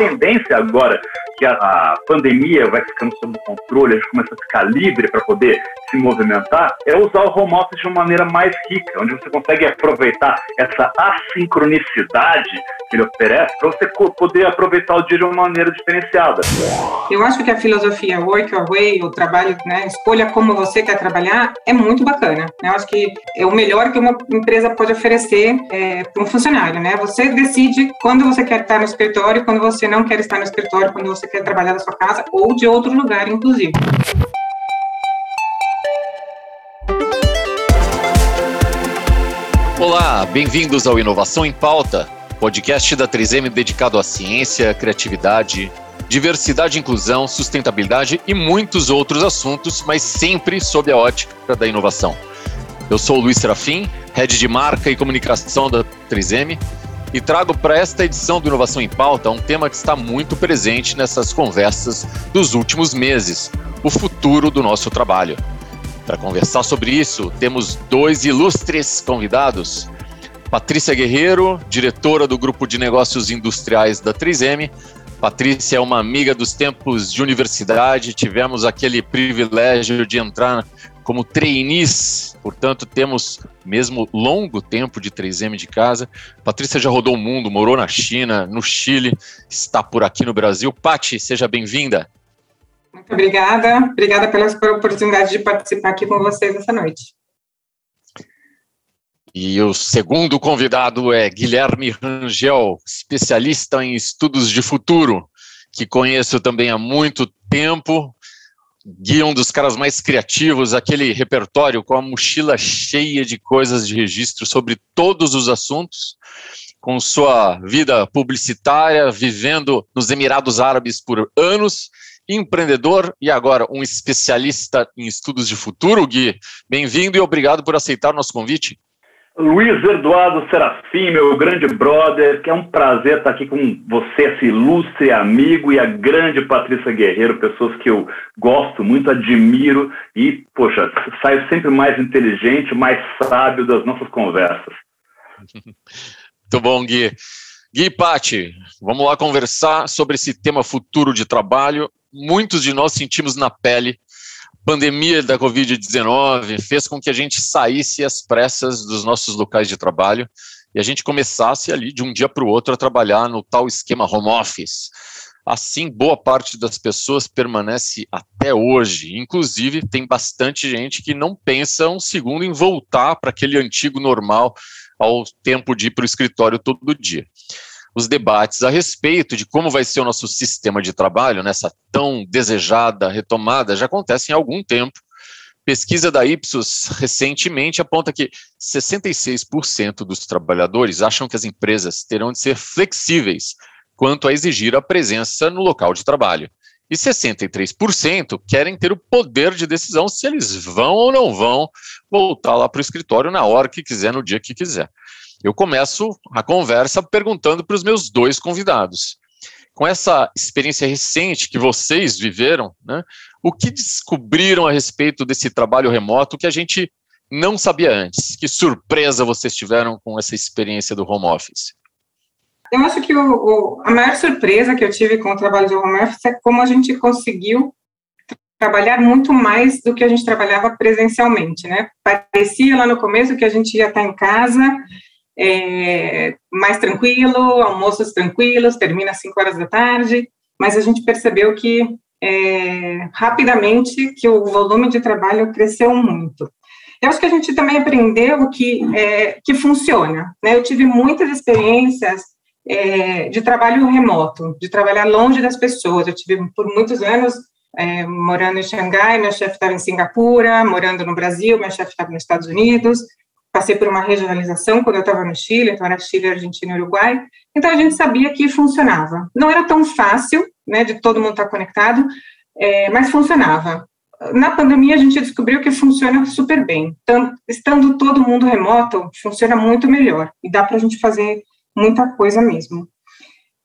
tendência agora que a, pandemia vai ficando sob controle, a gente começa a ficar livre para poder se movimentar, é usar o home office de uma maneira mais rica, onde você consegue aproveitar essa assincronicidade que ele oferece para você poder aproveitar o dia de uma maneira diferenciada. Eu acho que a filosofia work your way, o trabalho, né, escolha como você quer trabalhar, é muito bacana. Né? Eu acho que é o melhor que uma empresa pode oferecer é, para um funcionário. Né? Você decide quando você quer estar no escritório, quando você não quer estar no escritório, quando você quer trabalhar da sua casa ou de outro lugar, inclusive. Olá, bem-vindos ao Inovação em Pauta, podcast da 3M dedicado à ciência, criatividade, diversidade, inclusão, sustentabilidade e muitos outros assuntos, mas sempre sob a ótica da inovação. Eu sou o Luiz Serafim, head de marca e comunicação da 3M, e trago para esta edição do Inovação em Pauta um tema que está muito presente nessas conversas dos últimos meses: o futuro do nosso trabalho. Para conversar sobre isso, temos dois ilustres convidados. Patrícia Guerreiro, diretora do Grupo de Negócios Industriais da 3M. Patrícia é uma amiga dos tempos de universidade, tivemos aquele privilégio de entrar como trainees, portanto, temos mesmo longo tempo de 3M de casa. Patrícia já rodou o mundo, morou na China, no Chile, está por aqui no Brasil. Pati, seja bem-vinda. Muito obrigada, obrigada pela oportunidade de participar aqui com vocês essa noite. E o segundo convidado é Guilherme Rangel, especialista em estudos de futuro, que conheço também há muito tempo, Gui é um dos caras mais criativos, aquele repertório com a mochila cheia de coisas de registro sobre todos os assuntos, com sua vida publicitária, vivendo nos Emirados Árabes por anos, empreendedor e agora um especialista em estudos de futuro. Gui, bem-vindo e obrigado por aceitar o nosso convite. Luiz Eduardo Serafim, meu grande brother, que é um prazer estar aqui com você, esse ilustre amigo, e a grande Patrícia Guerreiro, pessoas que eu gosto muito, admiro e, poxa, saio sempre mais inteligente, mais sábio das nossas conversas. Muito bom, Gui. Gui Pati, vamos lá conversar sobre esse tema futuro de trabalho. Muitos de nós sentimos na pele pandemia da Covid-19 fez com que a gente saísse às pressas dos nossos locais de trabalho e a gente começasse ali de um dia para o outro a trabalhar no tal esquema home office. Assim, boa parte das pessoas permanece até hoje. Inclusive, tem bastante gente que não pensa um segundo em voltar para aquele antigo normal ao tempo de ir para o escritório todo dia os debates a respeito de como vai ser o nosso sistema de trabalho nessa tão desejada retomada já acontecem há algum tempo. Pesquisa da Ipsos recentemente aponta que 66% dos trabalhadores acham que as empresas terão de ser flexíveis quanto a exigir a presença no local de trabalho. E 63% querem ter o poder de decisão se eles vão ou não vão voltar lá para o escritório na hora que quiser, no dia que quiser. Eu começo a conversa perguntando para os meus dois convidados. Com essa experiência recente que vocês viveram, né, o que descobriram a respeito desse trabalho remoto que a gente não sabia antes? Que surpresa vocês tiveram com essa experiência do home office? Eu acho que o, o, a maior surpresa que eu tive com o trabalho de home office é como a gente conseguiu trabalhar muito mais do que a gente trabalhava presencialmente, né? Parecia lá no começo que a gente ia estar em casa é, mais tranquilo, almoços tranquilos, termina às 5 horas da tarde, mas a gente percebeu que é, rapidamente que o volume de trabalho cresceu muito. Eu acho que a gente também aprendeu que, é, que funciona. Né? Eu tive muitas experiências é, de trabalho remoto, de trabalhar longe das pessoas. Eu tive por muitos anos é, morando em Xangai, meu chefe estava em Singapura, morando no Brasil, meu chefe estava nos Estados Unidos passei por uma regionalização quando eu estava no Chile, então era Chile, Argentina e Uruguai, então a gente sabia que funcionava. Não era tão fácil, né, de todo mundo estar tá conectado, é, mas funcionava. Na pandemia a gente descobriu que funciona super bem. Estando todo mundo remoto, funciona muito melhor e dá para a gente fazer muita coisa mesmo.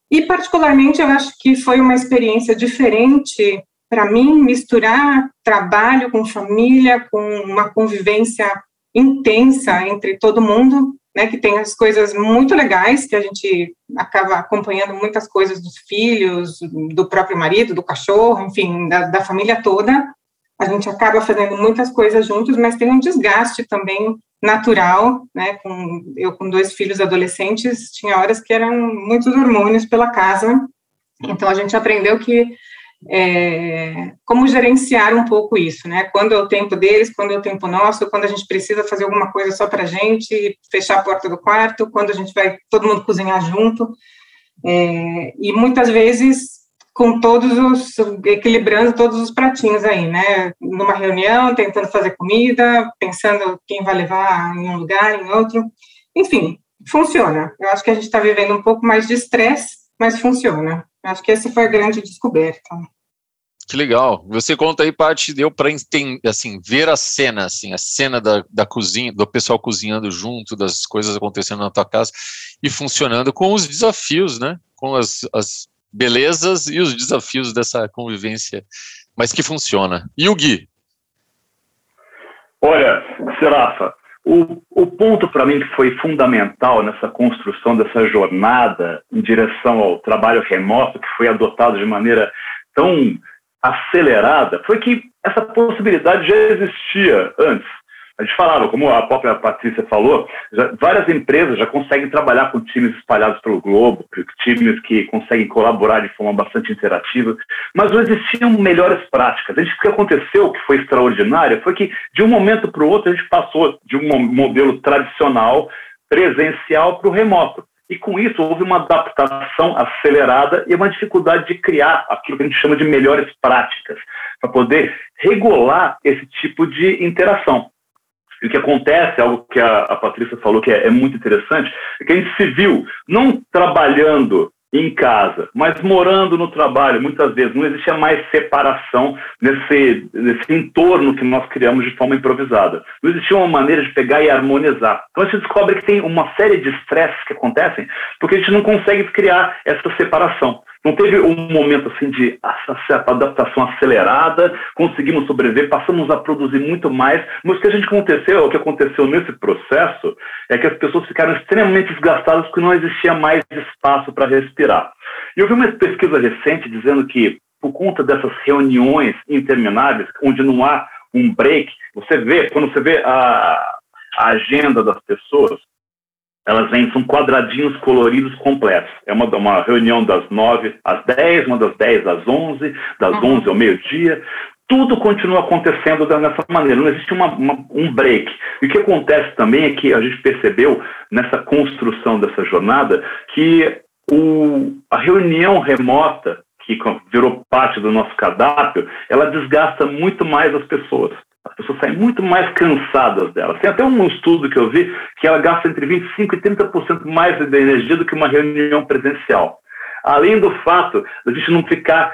E particularmente eu acho que foi uma experiência diferente para mim misturar trabalho com família, com uma convivência intensa entre todo mundo né, que tem as coisas muito legais, que a gente acaba acompanhando muitas coisas dos filhos, do próprio marido, do cachorro, enfim, da, da família toda. A gente acaba fazendo muitas coisas juntos, mas tem um desgaste também natural, né? Com, eu com dois filhos adolescentes, tinha horas que eram muitos hormônios pela casa, então a gente aprendeu que é, como gerenciar um pouco isso, né? Quando é o tempo deles, quando é o tempo nosso, quando a gente precisa fazer alguma coisa só para a gente, fechar a porta do quarto, quando a gente vai todo mundo cozinhar junto. É, e muitas vezes com todos os equilibrando todos os pratinhos aí, né? Numa reunião, tentando fazer comida, pensando quem vai levar em um lugar, em outro. Enfim, funciona. Eu acho que a gente está vivendo um pouco mais de estresse, mas funciona. Eu acho que essa foi a grande descoberta. Que legal. Você conta aí parte deu para assim ver a cena, assim, a cena da, da cozinha, do pessoal cozinhando junto, das coisas acontecendo na tua casa e funcionando com os desafios, né? Com as, as belezas e os desafios dessa convivência, mas que funciona. E o Gui? Olha, Serafa, o, o ponto para mim que foi fundamental nessa construção dessa jornada em direção ao trabalho remoto, que foi adotado de maneira tão acelerada, foi que essa possibilidade já existia antes. A gente falava, como a própria Patrícia falou, já, várias empresas já conseguem trabalhar com times espalhados pelo globo, times que conseguem colaborar de forma bastante interativa, mas não existiam melhores práticas. o que aconteceu, que foi extraordinário, foi que de um momento para o outro a gente passou de um modelo tradicional presencial para o remoto. E com isso houve uma adaptação acelerada e uma dificuldade de criar aquilo que a gente chama de melhores práticas, para poder regular esse tipo de interação. E o que acontece, algo que a, a Patrícia falou que é, é, muito interessante, é que a gente se viu não trabalhando em casa, mas morando no trabalho, muitas vezes. Não existia mais separação nesse, nesse entorno que nós criamos de forma improvisada. Não existia uma maneira de pegar e harmonizar. Então a gente descobre que tem uma série de estresses que acontecem porque a gente não consegue criar essa separação. Não teve um momento assim de adaptação acelerada, conseguimos sobreviver, passamos a produzir muito mais, mas o que a gente aconteceu, o que aconteceu nesse processo é que as pessoas ficaram extremamente desgastadas porque não existia mais espaço para respirar. E eu vi uma pesquisa recente dizendo que por conta dessas reuniões intermináveis, onde não há um break, você vê, quando você vê a, a agenda das pessoas, elas vêm, são quadradinhos coloridos completos. É uma, uma reunião das nove às dez, uma das dez às onze, das uhum. onze ao meio-dia. Tudo continua acontecendo dessa maneira, não existe uma, uma, um break. E o que acontece também é que a gente percebeu nessa construção dessa jornada que o, a reunião remota, que virou parte do nosso cardápio, ela desgasta muito mais as pessoas. As pessoas saem muito mais cansadas delas. Tem até um estudo que eu vi que ela gasta entre 25% e 30% mais de energia do que uma reunião presencial. Além do fato de a gente não ficar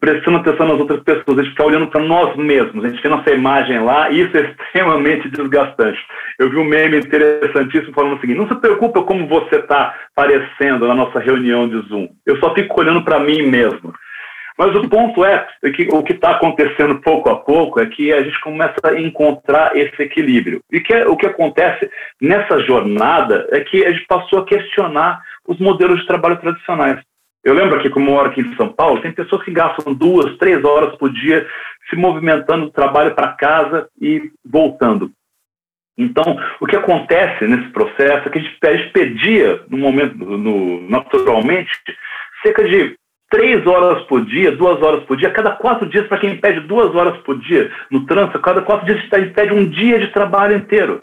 prestando atenção nas outras pessoas, a gente ficar olhando para nós mesmos, a gente tem nossa imagem lá, e isso é extremamente desgastante. Eu vi um meme interessantíssimo falando o seguinte: não se preocupa como você está parecendo na nossa reunião de Zoom, eu só fico olhando para mim mesmo. Mas o ponto é que o que está acontecendo pouco a pouco é que a gente começa a encontrar esse equilíbrio. E que, o que acontece nessa jornada é que a gente passou a questionar os modelos de trabalho tradicionais. Eu lembro que, como eu moro aqui em São Paulo, tem pessoas que gastam duas, três horas por dia se movimentando do trabalho para casa e voltando. Então, o que acontece nesse processo é que a gente, a gente pedia, no momento, no, naturalmente, cerca de três horas por dia, duas horas por dia, cada quatro dias, para quem pede duas horas por dia no trânsito, cada quatro dias a gente pede um dia de trabalho inteiro,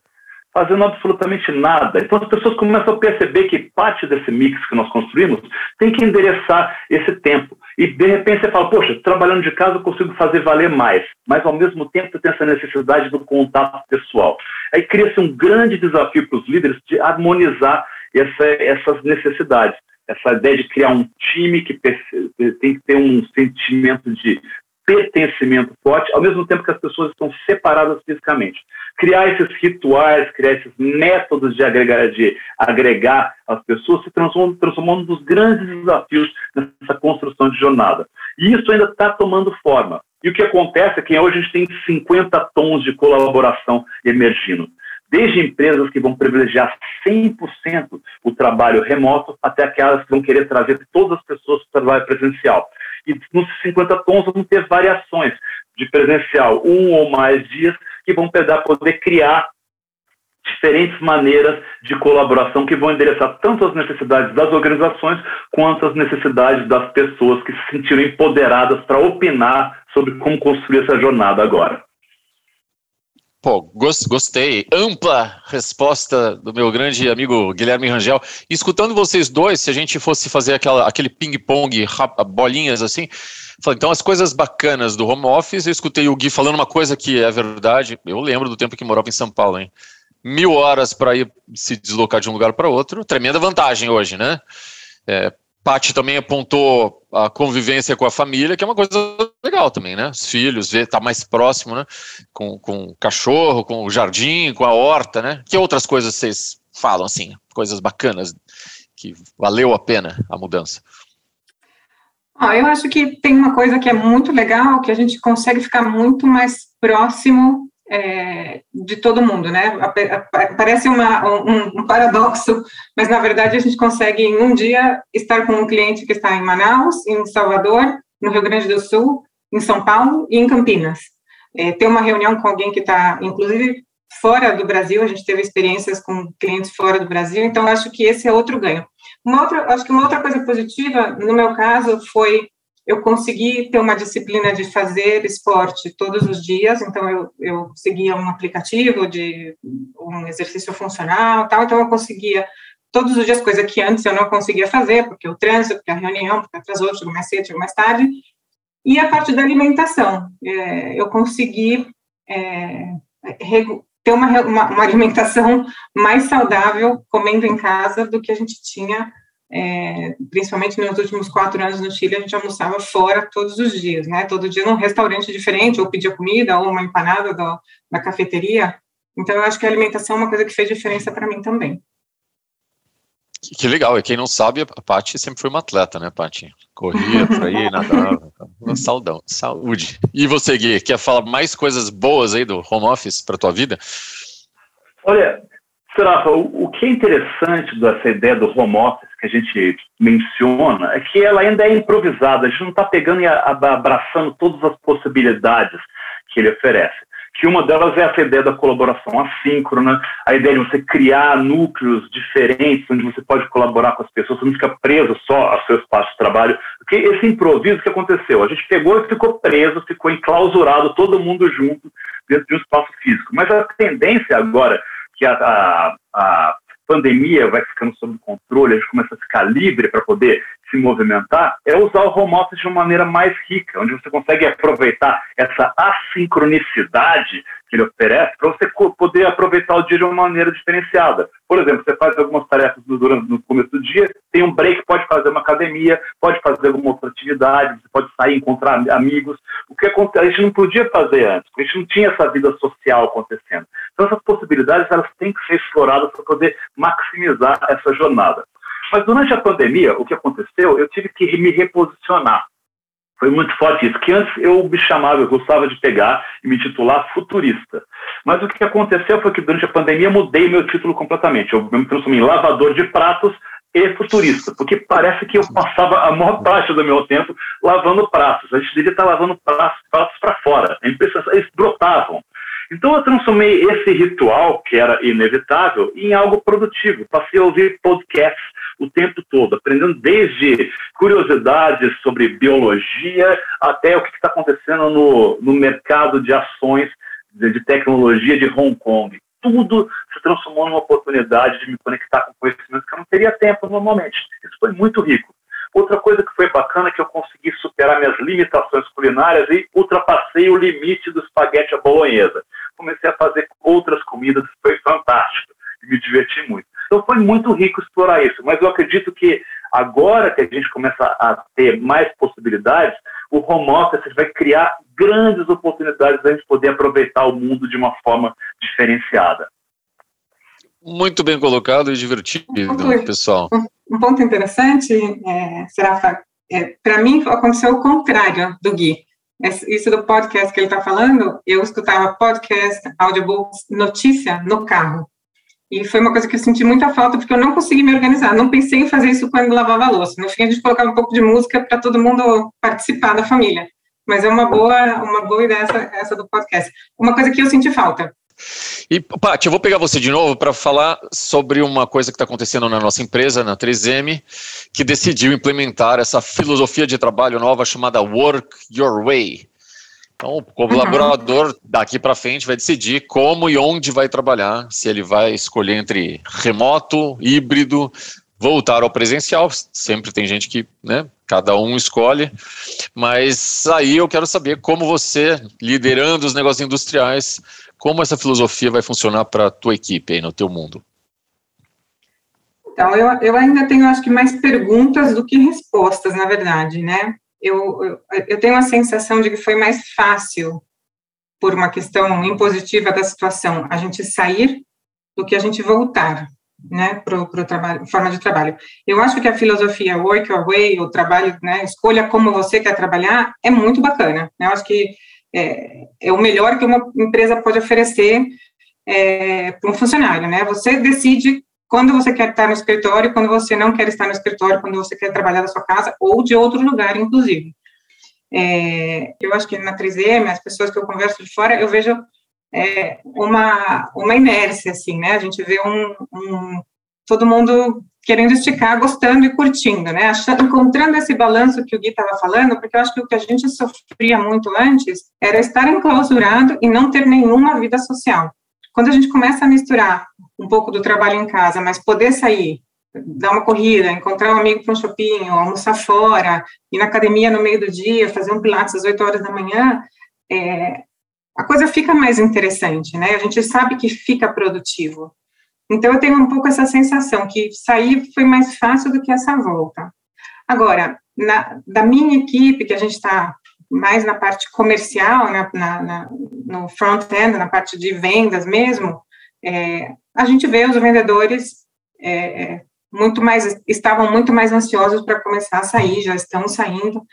fazendo absolutamente nada. Então as pessoas começam a perceber que parte desse mix que nós construímos tem que endereçar esse tempo. E de repente você fala, poxa, trabalhando de casa eu consigo fazer valer mais, mas ao mesmo tempo tem essa necessidade do contato pessoal. Aí cria-se um grande desafio para os líderes de harmonizar essa, essas necessidades essa ideia de criar um time que tem que ter um sentimento de pertencimento forte, ao mesmo tempo que as pessoas estão separadas fisicamente. Criar esses rituais, criar esses métodos de agregar, de agregar as pessoas se transformando, transformando um dos grandes desafios nessa construção de jornada. E isso ainda está tomando forma. E o que acontece é que hoje a gente tem 50 tons de colaboração emergindo. Desde empresas que vão privilegiar 100% o trabalho remoto, até aquelas que vão querer trazer todas as pessoas para o trabalho presencial. E nos 50 tons vão ter variações de presencial, um ou mais dias, que vão poder criar diferentes maneiras de colaboração que vão endereçar tanto as necessidades das organizações quanto as necessidades das pessoas que se sentiram empoderadas para opinar sobre como construir essa jornada agora. Pô, gostei. Ampla resposta do meu grande amigo Guilherme Rangel. Escutando vocês dois, se a gente fosse fazer aquela, aquele ping-pong, bolinhas assim, então as coisas bacanas do home office, eu escutei o Gui falando uma coisa que é verdade. Eu lembro do tempo que morava em São Paulo, hein? Mil horas para ir se deslocar de um lugar para outro, tremenda vantagem hoje, né? É, Paty também apontou a convivência com a família, que é uma coisa legal também, né? Os filhos, ver, tá mais próximo, né? Com, com o cachorro, com o jardim, com a horta, né? Que outras coisas vocês falam, assim? Coisas bacanas, que valeu a pena a mudança? Ah, eu acho que tem uma coisa que é muito legal, que a gente consegue ficar muito mais próximo é, de todo mundo, né? Parece uma, um, um, paradoxo, mas na verdade a gente consegue em um dia estar com um cliente que está em Manaus, em Salvador, no Rio Grande do Sul, em São Paulo e em Campinas. É, ter uma reunião com alguém que está, inclusive, fora do Brasil, a gente teve experiências com clientes fora do Brasil, então acho que esse é outro ganho. Uma outra, acho que uma outra coisa positiva, no meu caso, foi eu consegui ter uma disciplina de fazer esporte todos os dias, então eu, eu seguia um aplicativo de um exercício funcional tal, então eu conseguia todos os dias, coisa que antes eu não conseguia fazer, porque o trânsito, porque a reunião, porque atrasou, chegou mais cedo, chegou mais tarde, e a parte da alimentação, é, eu consegui é, ter uma, uma, uma alimentação mais saudável comendo em casa do que a gente tinha é, principalmente nos últimos quatro anos no Chile, a gente almoçava fora todos os dias, né? Todo dia num restaurante diferente, ou pedia comida, ou uma empanada da, da cafeteria. Então, eu acho que a alimentação é uma coisa que fez diferença para mim também. Que, que legal, e quem não sabe, a Paty sempre foi uma atleta, né, Paty? Corria por aí, nadava. Saudão, saúde. E você, Gui, quer falar mais coisas boas aí do home office para tua vida? Olha, O que é interessante dessa ideia do home office que a gente menciona é que ela ainda é improvisada, a gente não está pegando e abraçando todas as possibilidades que ele oferece. Que uma delas é essa ideia da colaboração assíncrona, a ideia de você criar núcleos diferentes, onde você pode colaborar com as pessoas, você não fica preso só ao seu espaço de trabalho. Porque esse improviso que aconteceu, a gente pegou e ficou preso, ficou enclausurado, todo mundo junto, dentro de um espaço físico. Mas a tendência agora que a, a, a pandemia vai ficando sob controle, a gente começa a ficar livre para poder se movimentar, é usar o home office de uma maneira mais rica, onde você consegue aproveitar essa assincronicidade que ele oferece para você poder aproveitar o dia de uma maneira diferenciada. Por exemplo, você faz algumas tarefas no, durante, no começo do dia, tem um break, pode fazer uma academia, pode fazer alguma outra atividade, você pode sair, encontrar amigos. O que a gente não podia fazer antes, a gente não tinha essa vida social acontecendo. Então, essas possibilidades elas têm que ser exploradas para poder maximizar essa jornada. Mas durante a pandemia, o que aconteceu, eu tive que me reposicionar. Foi muito forte isso, que antes eu me chamava, eu gostava de pegar e me titular futurista. Mas o que aconteceu foi que durante a pandemia eu mudei meu título completamente. Eu me transformei em lavador de pratos e futurista, porque parece que eu passava a maior parte do meu tempo lavando pratos. A gente devia estar lavando pratos, para fora. Eles brotavam. Então eu transformei esse ritual, que era inevitável, em algo produtivo. Passei a ouvir podcasts o tempo todo, aprendendo desde curiosidades sobre biologia até o que está acontecendo no, no mercado de ações de, de tecnologia de Hong Kong. Tudo se transformou numa oportunidade de me conectar com conhecimentos que eu não teria tempo normalmente. Isso foi muito rico. Outra coisa que foi bacana é que eu consegui superar minhas limitações culinárias e ultrapassei o limite do espaguete à bolonhesa. Comecei a fazer outras comidas, foi fantástico e me diverti muito. Então foi muito rico explorar isso, mas eu acredito que agora que a gente começa a ter mais possibilidades, o home office vai criar grandes oportunidades da gente poder aproveitar o mundo de uma forma diferenciada. Muito bem colocado e divertido, um pessoal. Um ponto interessante, é, Serafa, é, para mim aconteceu o contrário do Gui. isso do podcast que ele está falando, eu escutava podcast, audiobooks, notícia no carro. E foi uma coisa que eu senti muita falta, porque eu não consegui me organizar. Não pensei em fazer isso quando lavava a louça. No fim, a gente colocava um pouco de música para todo mundo participar da família. Mas é uma boa, uma boa ideia essa, essa do podcast. Uma coisa que eu senti falta. E, Paty, eu vou pegar você de novo para falar sobre uma coisa que está acontecendo na nossa empresa, na 3M, que decidiu implementar essa filosofia de trabalho nova chamada Work Your Way. Então, o colaborador uhum. daqui para frente vai decidir como e onde vai trabalhar, se ele vai escolher entre remoto, híbrido, voltar ao presencial. Sempre tem gente que, né, cada um escolhe. Mas aí eu quero saber como você, liderando os negócios industriais, como essa filosofia vai funcionar para a tua equipe aí no teu mundo. Então, eu, eu ainda tenho, acho que, mais perguntas do que respostas, na verdade, né? Eu, eu, tenho a sensação de que foi mais fácil, por uma questão impositiva da situação, a gente sair do que a gente voltar né, para o trabalho, forma de trabalho. Eu acho que a filosofia work your way, o trabalho, né, escolha como você quer trabalhar, é muito bacana. Né? Eu acho que é, é o melhor que uma empresa pode oferecer é, para um funcionário, né? Você decide quando você quer estar no escritório, quando você não quer estar no escritório, quando você quer trabalhar da sua casa ou de outro lugar, inclusive. É, eu acho que na 3M, as pessoas que eu converso de fora, eu vejo é, uma, uma inércia, assim, né? A gente vê um, um, todo mundo querendo esticar, gostando e curtindo, né? Achando, encontrando esse balanço que o Gui estava falando, porque eu acho que o que a gente sofria muito antes era estar enclausurado e não ter nenhuma vida social. Quando a gente começa a misturar um pouco do trabalho em casa, mas poder sair, dar uma corrida, encontrar um amigo para um shopping, almoçar fora, ir na academia no meio do dia, fazer um pilates às 8 horas da manhã, é, a coisa fica mais interessante, né? A gente sabe que fica produtivo. Então, eu tenho um pouco essa sensação que sair foi mais fácil do que essa volta. Agora, na, da minha equipe, que a gente está mais na parte comercial, na, na, na no front-end, na parte de vendas mesmo, é, a gente vê os vendedores é, é muito mais, estavam muito mais ansiosos para começar a sair, já estão saindo,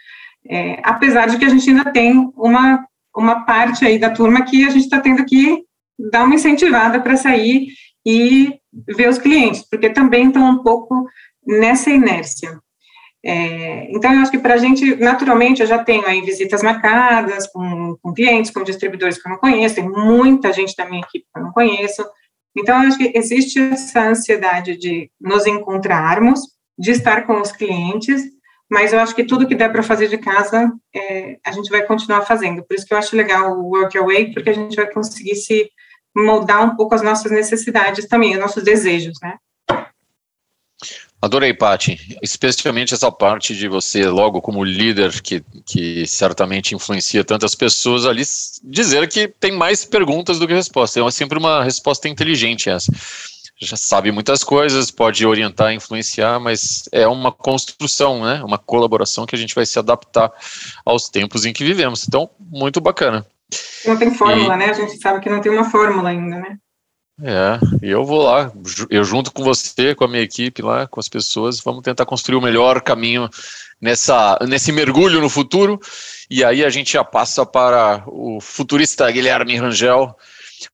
é, apesar de que a gente ainda tem uma uma parte aí da turma que a gente está tendo que dar uma incentivada para sair e ver os clientes, porque também estão um pouco nessa inércia. É, então, eu acho que para a gente, naturalmente, eu já tenho aí visitas marcadas com, com, clientes, com distribuidores que eu não conheço, tem muita gente da minha equipe que eu não conheço. Então, eu acho que existe essa ansiedade de nos encontrarmos, de estar com os clientes mas eu acho que tudo que der para fazer de casa, é, a gente vai continuar fazendo. Por isso que eu acho legal o Work Away, porque a gente vai conseguir se moldar um pouco as nossas necessidades também, os nossos desejos, né? Adorei, Pati, especialmente essa parte de você, logo como líder, que, que certamente influencia tantas pessoas ali, dizer que tem mais perguntas do que respostas. É sempre uma resposta inteligente essa já sabe muitas coisas, pode orientar, influenciar, mas é uma construção, né? Uma colaboração que a gente vai se adaptar aos tempos em que vivemos. Então, muito bacana. Não tem fórmula, e... né? A gente sabe que não tem uma fórmula ainda, né? É, e eu vou lá, eu junto com você, com a minha equipe lá, com as pessoas, vamos tentar construir o melhor caminho nessa, nesse mergulho no futuro. E aí a gente já passa para o futurista Guilherme Rangel,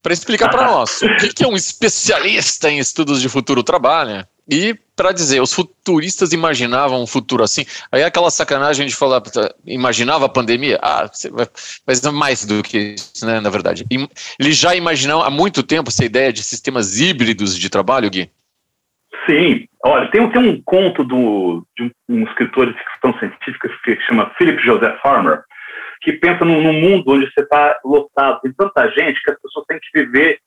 para explicar para nós o que, que, é um especialista em estudos de futuro trabalha e para dizer, os futuristas imaginavam um futuro assim. Aí aquela sacanagem de falar, imaginava a pandemia? Ah, mas não mais do que isso, né, na verdade. Eles já imaginavam há muito tempo essa ideia de sistemas híbridos de trabalho, Gui? Sim. Olha, tem, tem um conto do, de um, um escritor de ficção científica que se chama Philip Joseph Farmer, que pensa num, num mundo onde você está lotado, tem tanta gente que as pessoas têm que viver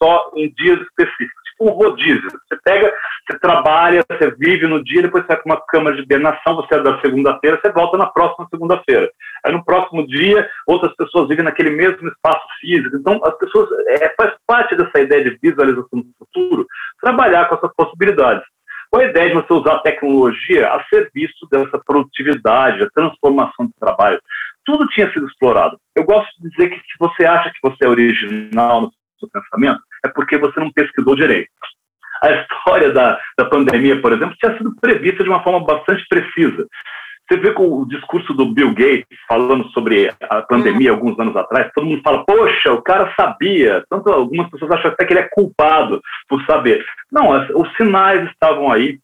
só em dias específicos, tipo um rodízio. Você pega, você trabalha, você vive no dia, depois você vai para uma câmara de hibernação, você é da segunda-feira, você volta na próxima segunda-feira. Aí no próximo dia, outras pessoas vivem naquele mesmo espaço físico. Então, as pessoas, é, faz parte dessa ideia de visualização do futuro, trabalhar com essas possibilidades. Qual a ideia de você usar a tecnologia a serviço dessa produtividade, a transformação do trabalho? Tudo tinha sido explorado. Eu gosto de dizer que se você acha que você é original no seu pensamento, é porque você não pesquisou direito. A história da, da pandemia, por exemplo, tinha sido prevista de uma forma bastante precisa. Você vê com o discurso do Bill Gates falando sobre a pandemia alguns anos atrás, todo mundo fala, poxa, o cara sabia. Tanto algumas pessoas acham até que ele é culpado por saber. Não, os sinais estavam aí.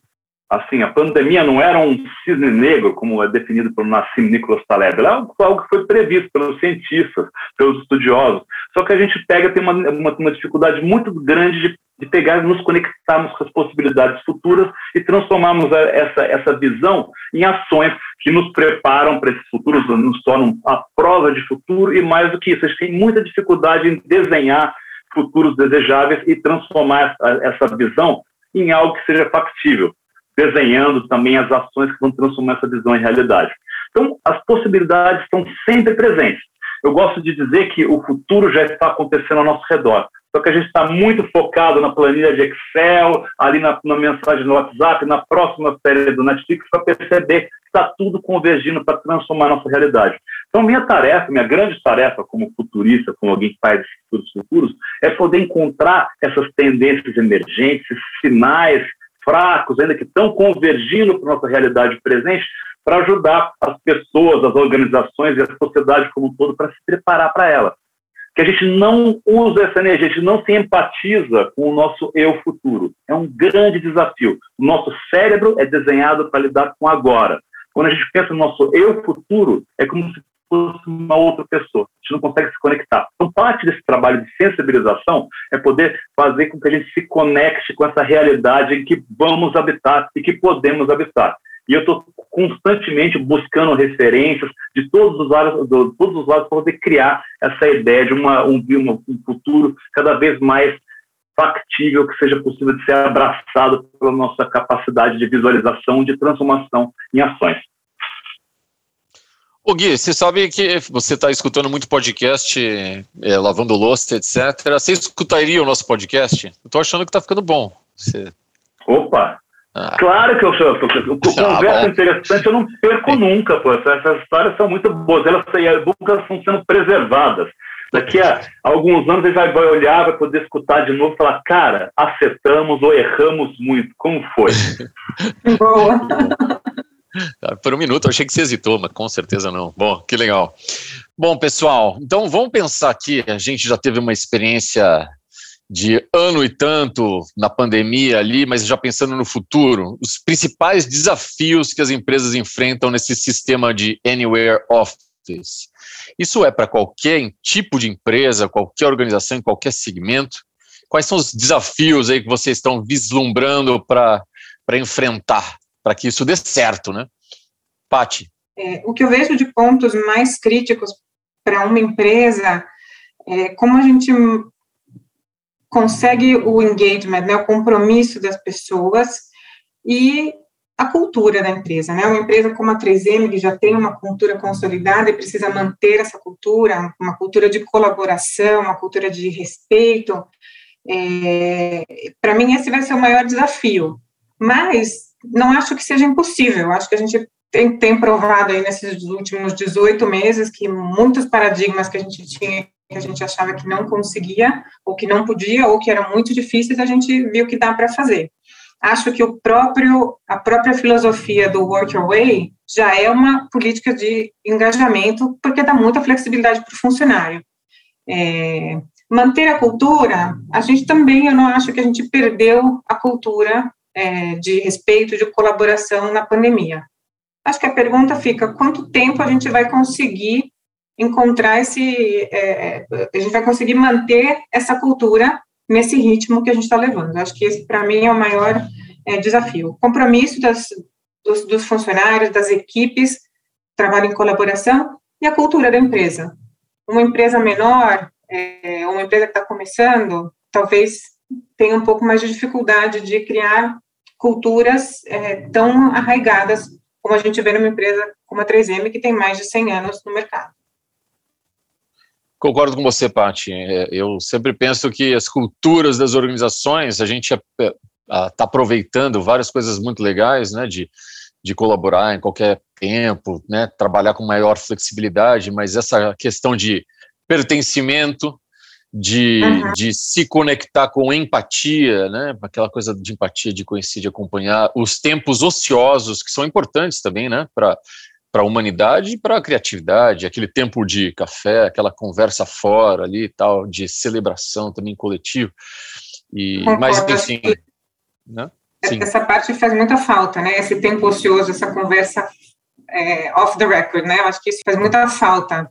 Assim, a pandemia não era um cisne negro, como é definido pelo Nassim Nicholas Taleb, era algo que foi previsto pelos cientistas, pelos estudiosos. Só que a gente pega, tem uma, uma, uma dificuldade muito grande de de pegar e nos conectarmos com as possibilidades futuras e transformarmos essa, essa visão em ações que nos preparam para esses futuros, nos tornam a prova de futuro e mais do que isso, a gente tem muita dificuldade em desenhar futuros desejáveis e transformar essa visão em algo que seja factível, desenhando também as ações que vão transformar essa visão em realidade. Então, as possibilidades estão sempre presentes. Eu gosto de dizer que o futuro já está acontecendo ao nosso redor. Só que a gente está muito focado na planilha de Excel, ali na, na mensagem no WhatsApp, na próxima série do Netflix, para perceber que está tudo convergindo para transformar a nossa realidade. Então, minha tarefa, minha grande tarefa como futurista, como alguém que faz futuros futuros, é poder encontrar essas tendências emergentes, esses sinais fracos, ainda que estão convergindo para a nossa realidade presente, para ajudar as pessoas, as organizações e a sociedade como um todo para se preparar para ela que a gente não usa essa energia, a gente não se empatiza com o nosso eu futuro. É um grande desafio. O nosso cérebro é desenhado para lidar com agora. Quando a gente pensa no nosso eu futuro, é como se fosse uma outra pessoa. A gente não consegue se conectar. Então, parte desse trabalho de sensibilização é poder fazer com que a gente se conecte com essa realidade em que vamos habitar e que podemos habitar. E eu estou constantemente buscando referências de todos os lados, de todos os lados para poder criar essa ideia de uma, um, um futuro cada vez mais factível que seja possível de ser abraçado pela nossa capacidade de visualização, de transformação em ações. O Gui, você sabe que você está escutando muito podcast, é, lavando louça, etc. Você escutaria o nosso podcast? Eu estou achando que está ficando bom. Você... Opa, ah. Claro que eu sou. Eu, conversa interessante eu não perco nunca, pô. Essas, histórias são muito boas. Elas e estão sendo preservadas. Daqui a alguns anos ele vai, vai olhar, vai poder escutar de novo e falar, cara, acertamos ou erramos muito. Como foi? Boa. Por um minuto eu achei que você hesitou, mas com certeza não. Bom, que legal. Bom, pessoal, então vamos pensar aqui. A gente já teve uma experiência de ano e tanto na pandemia ali, mas já pensando no futuro, os principais desafios que as empresas enfrentam nesse sistema de Anywhere Office. Isso é para qualquer tipo de empresa, qualquer organização, qualquer segmento. Quais são os desafios aí que vocês estão vislumbrando para enfrentar, para que isso dê certo, né? Pati. É, o que eu vejo de pontos mais críticos para uma empresa é como a gente consegue o engagement, né, o compromisso das pessoas e a cultura da empresa, né? Uma empresa como a 3M, que já tem uma cultura consolidada e precisa manter essa cultura, uma cultura de colaboração, uma cultura de respeito. É, Para mim, esse vai ser o maior desafio. Mas não acho que seja impossível. Acho que a gente tem, tem provado aí nesses últimos 18 meses que muitos paradigmas que a gente tinha que a gente achava que não conseguia, ou que não podia, ou que eram muito difíceis, a gente viu que dá para fazer. Acho que o próprio, a própria filosofia do Work Your Way já é uma política de engajamento, porque dá muita flexibilidade para o funcionário. É, manter a cultura, a gente também, eu não acho que a gente perdeu a cultura é, de respeito, de colaboração na pandemia. Acho que a pergunta fica: quanto tempo a gente vai conseguir encontrar esse, é, é, a gente vai conseguir manter essa cultura nesse ritmo que a gente está levando. Acho que esse, para mim, é o maior é, desafio. Compromisso das, dos, dos, funcionários, das equipes, trabalho em colaboração e a cultura da empresa. Uma empresa menor, é, uma empresa que está começando, talvez tenha um pouco mais de dificuldade de criar culturas é, tão arraigadas como a gente vê numa empresa como a 3M, que tem mais de 100 anos no mercado. Concordo com você, Paty. É, eu sempre penso que as culturas das organizações, a gente está aproveitando várias coisas muito legais, né, de, de colaborar em qualquer tempo, né, trabalhar com maior flexibilidade, mas essa questão de pertencimento, de, uhum. de se conectar com empatia, né, aquela coisa de empatia, de conhecer, de acompanhar, os tempos ociosos, que são importantes também, né, para para a humanidade e para a criatividade, aquele tempo de café, aquela conversa fora ali e tal, de celebração também coletiva. E, mas, enfim. Né? Essa parte faz muita falta, né? Esse tempo ocioso, essa conversa é, off the record, né? Eu acho que isso faz muita falta.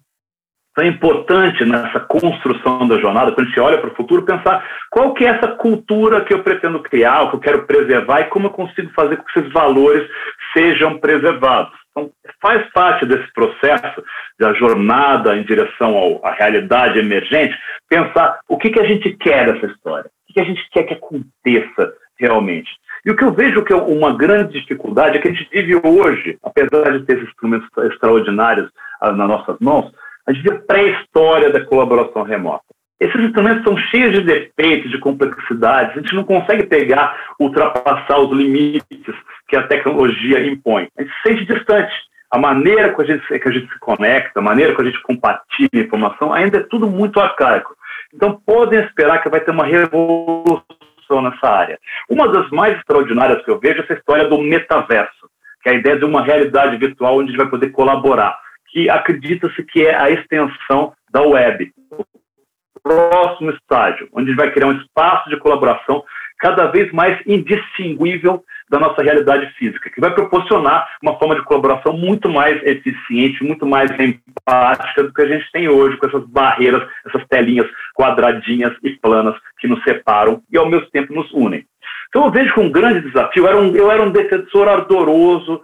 Então é importante nessa construção da jornada, quando a gente olha para o futuro, pensar qual que é essa cultura que eu pretendo criar, que eu quero preservar e como eu consigo fazer com que esses valores sejam preservados. Então, faz parte desse processo da jornada em direção à realidade emergente, pensar o que, que a gente quer dessa história, o que, que a gente quer que aconteça realmente. E o que eu vejo que é uma grande dificuldade é que a gente vive hoje, apesar de ter esses instrumentos extraordinários ah, nas nossas mãos, a gente vive pré-história da colaboração remota. Esses instrumentos são cheios de defeitos, de complexidades, a gente não consegue pegar, ultrapassar os limites que a tecnologia impõe. A gente se sente distante. A maneira que a gente, que a gente se conecta, a maneira que a gente compartilha informação, ainda é tudo muito arcaico. Então, podem esperar que vai ter uma revolução nessa área. Uma das mais extraordinárias que eu vejo é essa história do metaverso, que é a ideia de uma realidade virtual onde a gente vai poder colaborar, que acredita-se que é a extensão da web. O próximo estágio, onde a gente vai criar um espaço de colaboração cada vez mais indistinguível da nossa realidade física, que vai proporcionar uma forma de colaboração muito mais eficiente, muito mais empática do que a gente tem hoje, com essas barreiras, essas telinhas quadradinhas e planas que nos separam e ao mesmo tempo nos unem. Então eu vejo que um grande desafio, eu era um, eu era um defensor ardoroso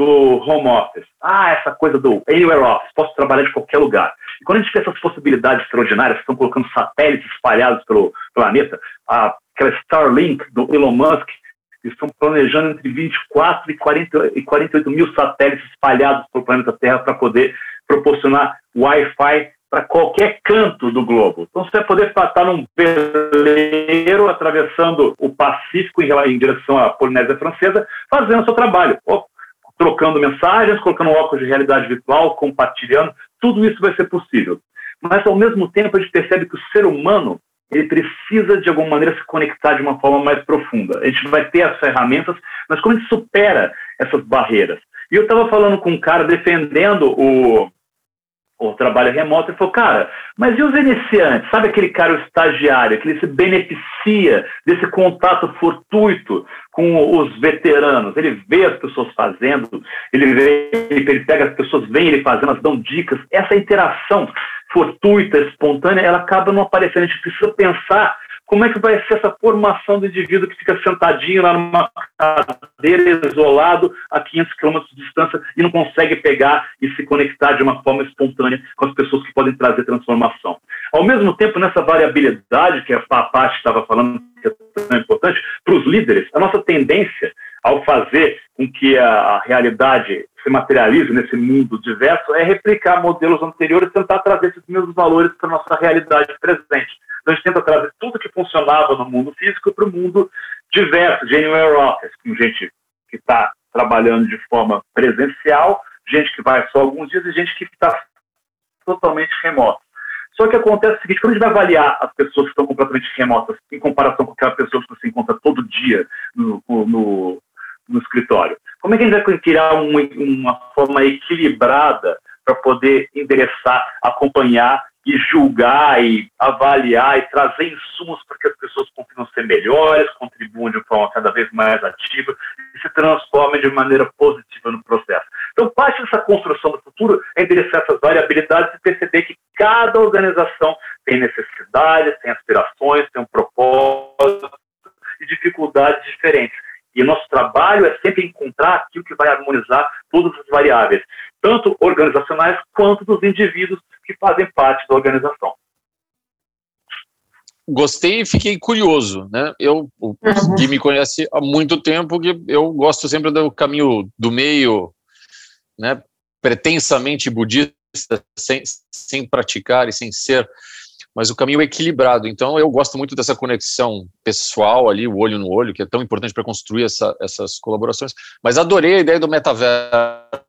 do home office. Ah, essa coisa do anywhere office, posso trabalhar de qualquer lugar. E quando a gente vê essas possibilidades extraordinárias, estão colocando satélites espalhados pelo planeta, aquela Starlink do Elon Musk, estão planejando entre 24 e, 40, e 48 mil satélites espalhados pelo planeta Terra para poder proporcionar Wi-Fi para qualquer canto do globo. Então você vai poder estar num veleiro atravessando o Pacífico em, direção à Polinésia Francesa, fazendo seu trabalho trocando mensagens, colocando óculos de realidade virtual, compartilhando, tudo isso vai ser possível. Mas, ao mesmo tempo, a gente percebe que o ser humano ele precisa, de alguma maneira, se conectar de uma forma mais profunda. A gente vai ter as ferramentas, mas como a gente supera essas barreiras? E eu estava falando com um cara defendendo o, o trabalho remoto e falou, cara, mas e os iniciantes? Sabe aquele cara, o estagiário, que ele se beneficia desse contato fortuito com os veteranos? Ele vê as pessoas fazendo, ele vê, ele pega as pessoas, vem ele fazendo, elas dão dicas. Essa interação fortuita, espontânea, ela acaba não aparecendo. A gente precisa pensar como é que vai ser essa formação do indivíduo que fica sentadinho lá numa cadeira, isolado, a 500 quilômetros de distância e não consegue pegar e se conectar de uma forma espontânea com as pessoas que podem trazer transformação. Ao mesmo tempo, nessa variabilidade que a Paty estava falando, que é tão importante, para os líderes, a nossa tendência ao fazer com que a, a realidade se materialize nesse mundo diverso é replicar modelos anteriores e tentar trazer esses mesmos valores para a nossa realidade presente. Então, a gente tenta trazer tudo que funcionava no mundo físico para o mundo diverso, de anywhere office, com gente que está trabalhando de forma presencial, gente que vai só alguns dias e gente que está totalmente remota. Só que acontece o seguinte, quando a gente vai avaliar as pessoas que estão completamente remotas em comparação com aquela pessoa que você encontra todo dia no, no, no escritório, como é que a gente vai criar um, uma forma equilibrada para poder endereçar, acompanhar e julgar e avaliar e trazer insumos para que as pessoas continuem a ser melhores, contribuam de forma cada vez mais ativa e se transformem de maneira positiva no processo. Então, parte dessa construção do futuro é endereçar essas variabilidades e perceber que cada organização tem necessidades, tem aspirações, tem um propósito e dificuldades diferentes. E nosso trabalho é sempre encontrar aquilo que vai harmonizar todas as variáveis, tanto organizacionais quanto dos indivíduos que fazem parte da organização. Gostei e fiquei curioso, né? Eu, o uhum. Gui me conhece há muito tempo, que eu gosto sempre do caminho do meio, né? Pretensamente budista, sem, sem praticar e sem ser mas o caminho é equilibrado. Então, eu gosto muito dessa conexão pessoal ali, o olho no olho, que é tão importante para construir essa, essas colaborações. Mas adorei a ideia do metaverso.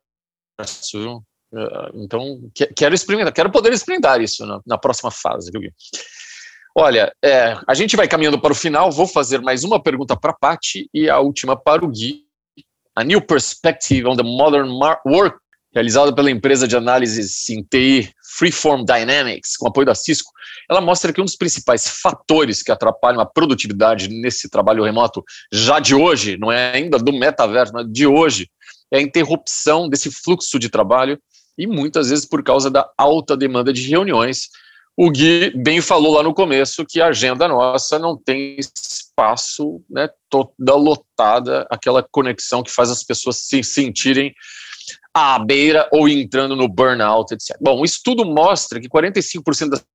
Eh, então, quero experimentar, quero poder experimentar isso na, na próxima fase, viu, Gui? Olha, é, a gente vai caminhando para o final. Vou fazer mais uma pergunta para a Paty e a última para o Gui. A New Perspective on the Modern Work, realizada pela empresa de análise em TI Freeform Dynamics, com apoio da Cisco, ela mostra que um dos principais fatores que atrapalham a produtividade nesse trabalho remoto, já de hoje, não é ainda do metaverso, mas de hoje, é a interrupção desse fluxo de trabalho e muitas vezes por causa da alta demanda de reuniões. O Gui bem falou lá no começo que a agenda nossa não tem espaço, né, toda lotada, aquela conexão que faz as pessoas se sentirem à beira ou entrando no burnout, etc. Bom, o estudo mostra que 45% das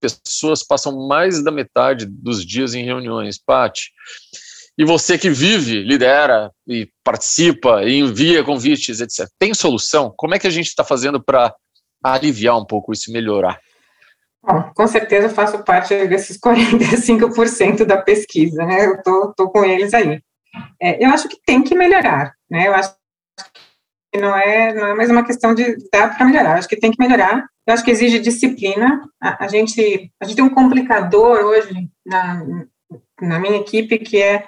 pessoas passam mais da metade dos dias em reuniões, Pati. E você que vive, lidera e participa e envia convites, etc. Tem solução? Como é que a gente está fazendo para aliviar um pouco isso melhorar? Bom, com certeza faço parte desses 45% da pesquisa, né? Eu tô, tô com eles aí. É, eu acho que tem que melhorar, né? Eu acho que não é, não é mais uma questão de dar para melhorar, eu acho que tem que melhorar. Eu acho que exige disciplina. A, a, gente, a gente tem um complicador hoje na, na minha equipe que é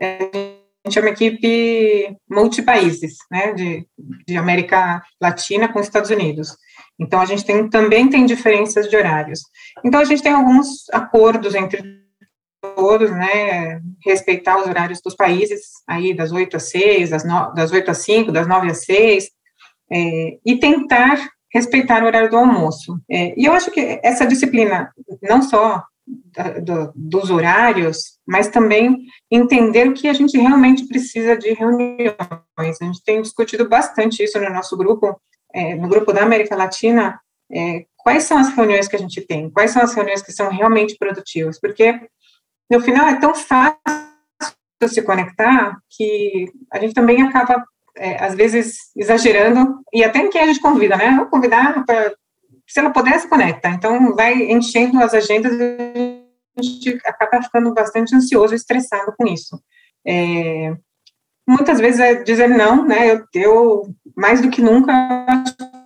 a gente é uma equipe multipaíses, né, de, de América Latina com Estados Unidos. Então, a gente tem, também tem diferenças de horários. Então, a gente tem alguns acordos entre todos, né, respeitar os horários dos países, aí das 8 às 6, das, no, das 8 às 5, das 9 às 6, é, e tentar respeitar o horário do almoço. É, e eu acho que essa disciplina, não só da, do, dos horários, mas também entender que a gente realmente precisa de reuniões. A gente tem discutido bastante isso no nosso grupo, é, no grupo da América Latina, é, quais são as reuniões que a gente tem, quais são as reuniões que são realmente produtivas, porque no final é tão fácil se conectar que a gente também acaba, é, às vezes, exagerando, e até em quem a gente convida, né? Vou convidar para. Se ela puder, se conecta. Então, vai enchendo as agendas e a gente acaba ficando bastante ansioso e estressado com isso. É, muitas vezes é dizer não, né? Eu, eu mais do que nunca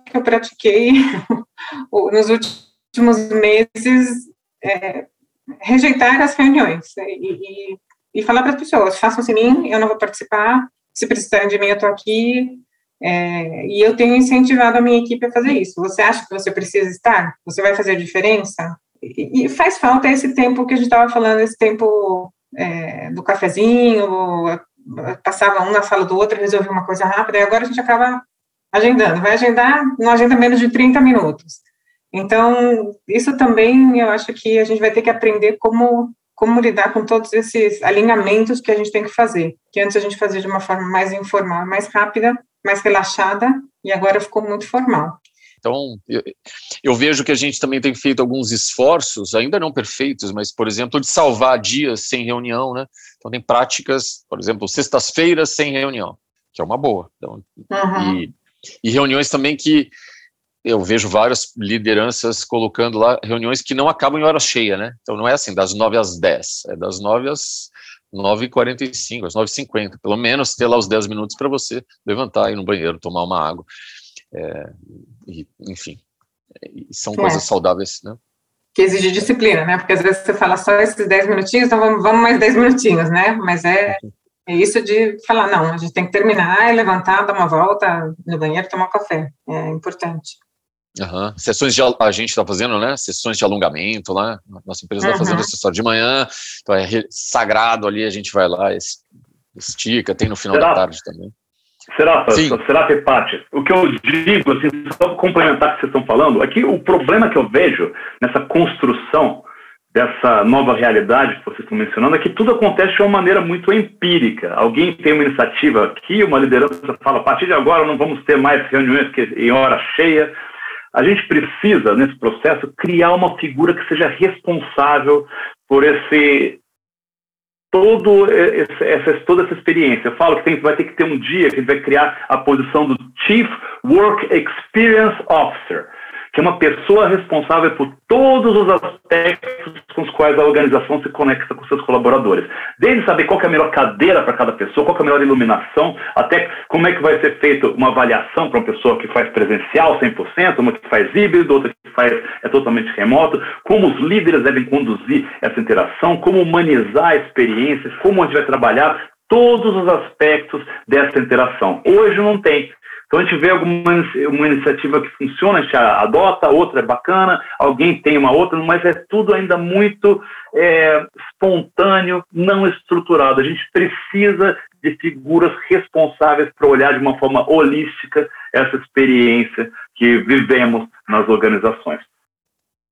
que eu pratiquei nos últimos meses é, rejeitar as reuniões e, e, e falar para as pessoas, façam sem mim, eu não vou participar, se precisarem de mim, eu estou aqui, é, e eu tenho incentivado a minha equipe a fazer isso. Você acha que você precisa estar? Você vai fazer a diferença? E, e faz falta esse tempo que a gente estava falando, esse tempo é, do cafezinho, passava um na sala do outro, resolvia uma coisa rápida, e agora a gente acaba agendando. Vai agendar, não agenda menos de 30 minutos. Então, isso também eu acho que a gente vai ter que aprender como, como lidar com todos esses alinhamentos que a gente tem que fazer. Que antes a gente fazia de uma forma mais informal, mais rápida, mais relaxada, e agora ficou muito formal. Então, eu, eu, vejo que a gente também tem feito alguns esforços, ainda não perfeitos, mas, por exemplo, de salvar dias sem reunião, né? Então, tem práticas, por exemplo, sextas-feiras sem reunião, que é uma boa. Então, uhum. e, e reuniões também que eu vejo várias lideranças colocando lá reuniões que não acabam em hora cheia, né? Então, não é assim, das 9 às 10, é das 9 às 9h45, às 9h50, pelo menos ter lá os 10 minutos para você levantar, ir no banheiro, tomar uma água. É, e, enfim, são é. coisas saudáveis, né? Que exige disciplina, né? Porque às vezes você fala só esses 10 minutinhos, então vamos, vamos mais 10 minutinhos, né? Mas é, é isso de falar, não, a gente tem que terminar, levantar, dar uma volta no banheiro, tomar um café. É importante. Uhum. Sessões de a gente está fazendo, né? Sessões de alongamento lá. Nossa empresa está uhum. fazendo essa história de manhã, então é sagrado ali, a gente vai lá, estica, tem no final Será? da tarde também. Será, será que parte? O que eu digo, assim, só complementar o que vocês estão falando, é que o problema que eu vejo nessa construção dessa nova realidade que vocês estão mencionando é que tudo acontece de uma maneira muito empírica. Alguém tem uma iniciativa aqui, uma liderança fala, a partir de agora não vamos ter mais reuniões em hora cheia. A gente precisa, nesse processo, criar uma figura que seja responsável por esse todo esse, essa, toda essa experiência. Eu falo que tem, vai ter que ter um dia que a gente vai criar a posição do Chief Work Experience Officer que é uma pessoa responsável por todos os aspectos com os quais a organização se conecta com seus colaboradores. Desde saber qual é a melhor cadeira para cada pessoa, qual é a melhor iluminação, até como é que vai ser feita uma avaliação para uma pessoa que faz presencial 100%, uma que faz híbrido, outra que faz é totalmente remoto, como os líderes devem conduzir essa interação, como humanizar a experiência, como a gente vai trabalhar todos os aspectos dessa interação. Hoje não tem. Então a gente vê alguma uma iniciativa que funciona, a gente adota, outra é bacana, alguém tem uma outra, mas é tudo ainda muito é, espontâneo, não estruturado. A gente precisa de figuras responsáveis para olhar de uma forma holística essa experiência que vivemos nas organizações.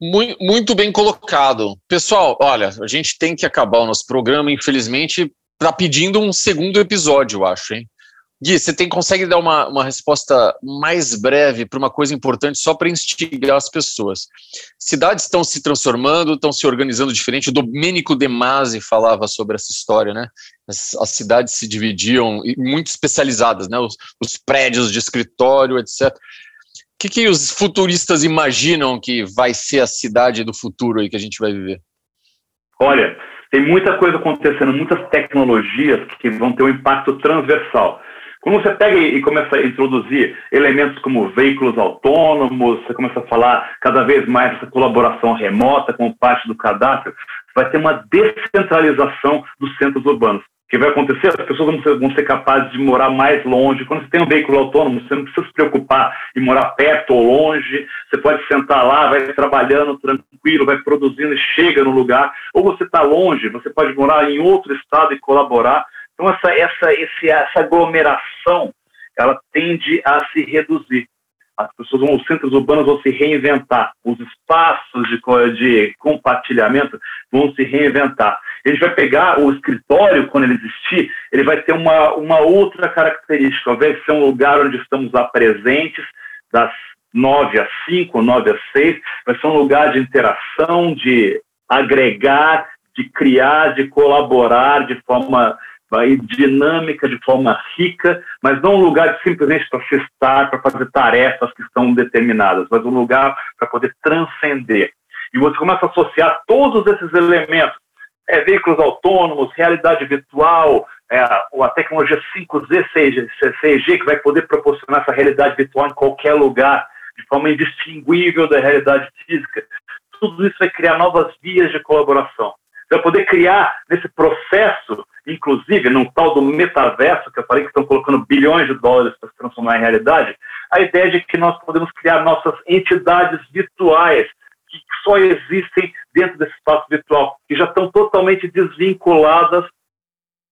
Muito, bem colocado. Pessoal, olha, a gente tem que acabar o nosso programa, infelizmente, está pedindo um segundo episódio, eu acho, hein? Gui, você tem, consegue dar uma, uma resposta mais breve para uma coisa importante só para instigar as pessoas. Cidades estão se transformando, estão se organizando diferente. O Domênico De Masi falava sobre essa história, né? As, as cidades se dividiam, muito especializadas, né? Os, os prédios de escritório, etc. O que, que os futuristas imaginam que vai ser a cidade do futuro aí que a gente vai viver? Olha, tem muita coisa acontecendo, muitas tecnologias que vão ter um impacto transversal. Quando você pega e começa a introduzir elementos como veículos autônomos, você começa a falar cada vez mais essa colaboração remota como parte do cadastro, vai ter uma descentralização dos centros urbanos. O que vai acontecer? As pessoas vão ser, vão ser, capazes de morar mais longe. Quando você tem um veículo autônomo, você não precisa se preocupar em morar perto ou longe. Você pode sentar lá, vai trabalhando tranquilo, vai produzindo e chega no lugar. Ou você está longe, você pode morar em outro estado e colaborar. Então, essa, essa, esse, essa aglomeração, ela tende a se reduzir. As pessoas vão, os centros urbanos vão se reinventar, os espaços de, de compartilhamento vão se reinventar. A gente vai pegar o escritório, quando ele existir, ele vai ter uma, uma outra característica. Ao invés de ser um lugar onde estamos lá presentes, das nove às cinco, nove às seis, vai ser um lugar de interação, de agregar, de criar, de colaborar de forma vai dinâmica de forma rica, mas não um lugar simplesmente para se estar, para fazer tarefas que estão determinadas, mas um lugar para poder transcender. E você começa a associar todos esses elementos, é, veículos autônomos, realidade virtual, é, a tecnologia 5G, 6G, que vai poder proporcionar essa realidade virtual em qualquer lugar, de forma indistinguível da realidade física. Tudo isso vai criar novas vias de colaboração para poder criar nesse processo, inclusive num tal do metaverso, que eu falei que estão colocando bilhões de dólares para se transformar em realidade, a ideia de que nós podemos criar nossas entidades virtuais que só existem dentro desse espaço virtual, que já estão totalmente desvinculadas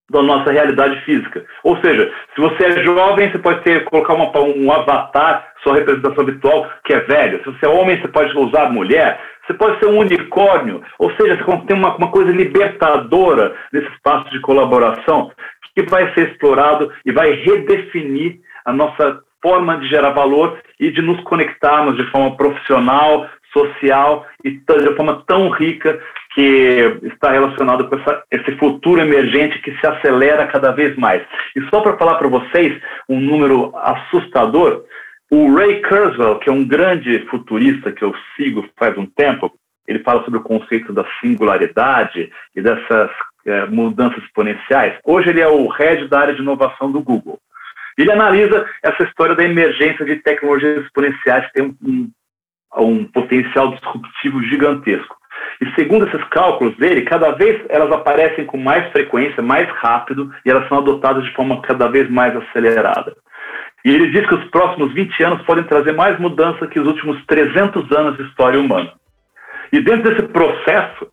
da nossa realidade física. Ou seja, se você é jovem, você pode ter, colocar uma, um avatar, sua representação virtual, que é velho. Se você é homem, você pode usar mulher. Você pode ser um unicórnio. Ou seja, você tem uma, uma coisa libertadora nesse espaço de colaboração que vai ser explorado e vai redefinir a nossa forma de gerar valor e de nos conectarmos de forma profissional, social e de forma tão rica que está relacionado com essa, esse futuro emergente que se acelera cada vez mais. E só para falar para vocês um número assustador, o Ray Kurzweil, que é um grande futurista que eu sigo faz um tempo, ele fala sobre o conceito da singularidade e dessas é, mudanças exponenciais. Hoje ele é o head da área de inovação do Google. Ele analisa essa história da emergência de tecnologias exponenciais que tem um, um, potencial disruptivo gigantesco. E segundo esses cálculos dele, cada vez elas aparecem com mais frequência, mais rápido, e elas são adotadas de forma cada vez mais acelerada. E ele diz que os próximos 20 anos podem trazer mais mudança que os últimos 300 anos de história humana. E dentro desse processo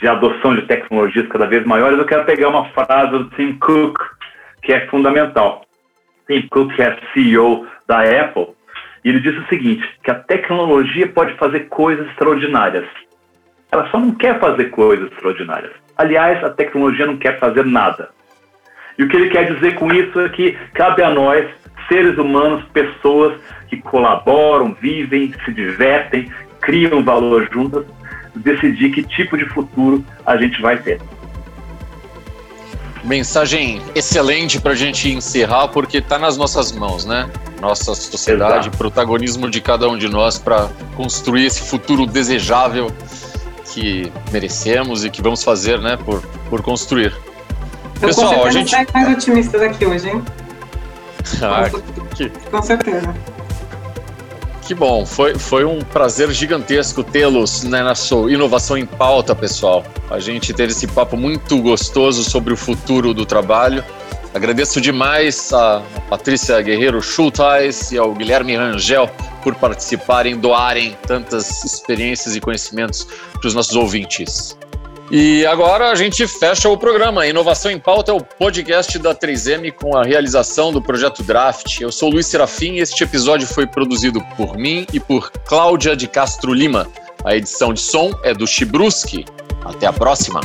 de adoção de tecnologias cada vez maiores, eu quero pegar uma frase do Tim Cook, que é fundamental. Tim Cook é CEO da Apple, e ele diz o seguinte, que a tecnologia pode fazer coisas extraordinárias, ela só não quer fazer coisas extraordinárias. Aliás, a tecnologia não quer fazer nada. E o que ele quer dizer com isso é que cabe a nós, seres humanos, pessoas que colaboram, vivem, se divertem, criam valor juntas, decidir que tipo de futuro a gente vai ter. Mensagem excelente para a gente encerrar, porque está nas nossas mãos, né? Nossa sociedade, Exato. protagonismo de cada um de nós para construir esse futuro desejável que merecemos e que vamos fazer, né, por, por construir. Eu Pessoal, a gente mais otimista daqui hoje, hein? ah, que... Com certeza. Que bom, foi, foi um prazer gigantesco tê-los né, na sua inovação em pauta, pessoal. A gente teve esse papo muito gostoso sobre o futuro do trabalho. Agradeço demais a Patrícia Guerreiro Schultais e ao Guilherme Rangel por participarem, doarem tantas experiências e conhecimentos para os nossos ouvintes. E agora a gente fecha o programa. Inovação em Pauta é o podcast da 3M com a realização do projeto Draft. Eu sou Luiz Serafim e este episódio foi produzido por mim e por Cláudia de Castro Lima. A edição de som é do Chibruski. Até a próxima!